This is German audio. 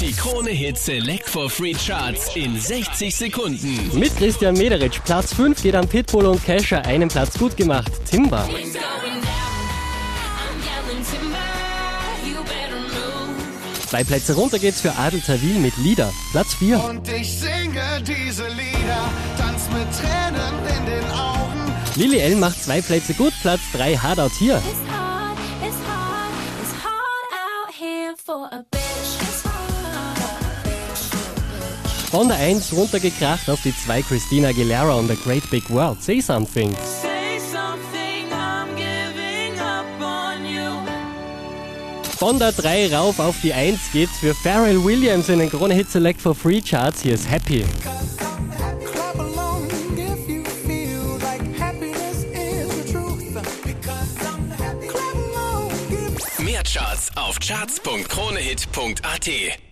Die Krone Hit Select for Free Charts in 60 Sekunden. Mit Christian Mederitsch. Platz 5 geht an Pitbull und Kesha. Einen Platz gut gemacht. Timber. Zwei Plätze runter geht's für Adel Tawil mit Lieder. Platz 4. Und ich singe diese Lieder, tanz mit Tränen in den Augen. Lily L macht zwei Plätze gut. Platz 3 Hard Out hier. It's hard, it's hard, it's hard out here Von der 1 runtergekracht auf die 2 Christina Aguilera und The Great Big World. Say Something. Say something, I'm giving up on you. Von der 3 rauf auf die 1 geht's für Pharrell Williams in den Krone Hit Select for Free Charts. Hier ist Happy. Mehr Charts auf charts.kronehit.at.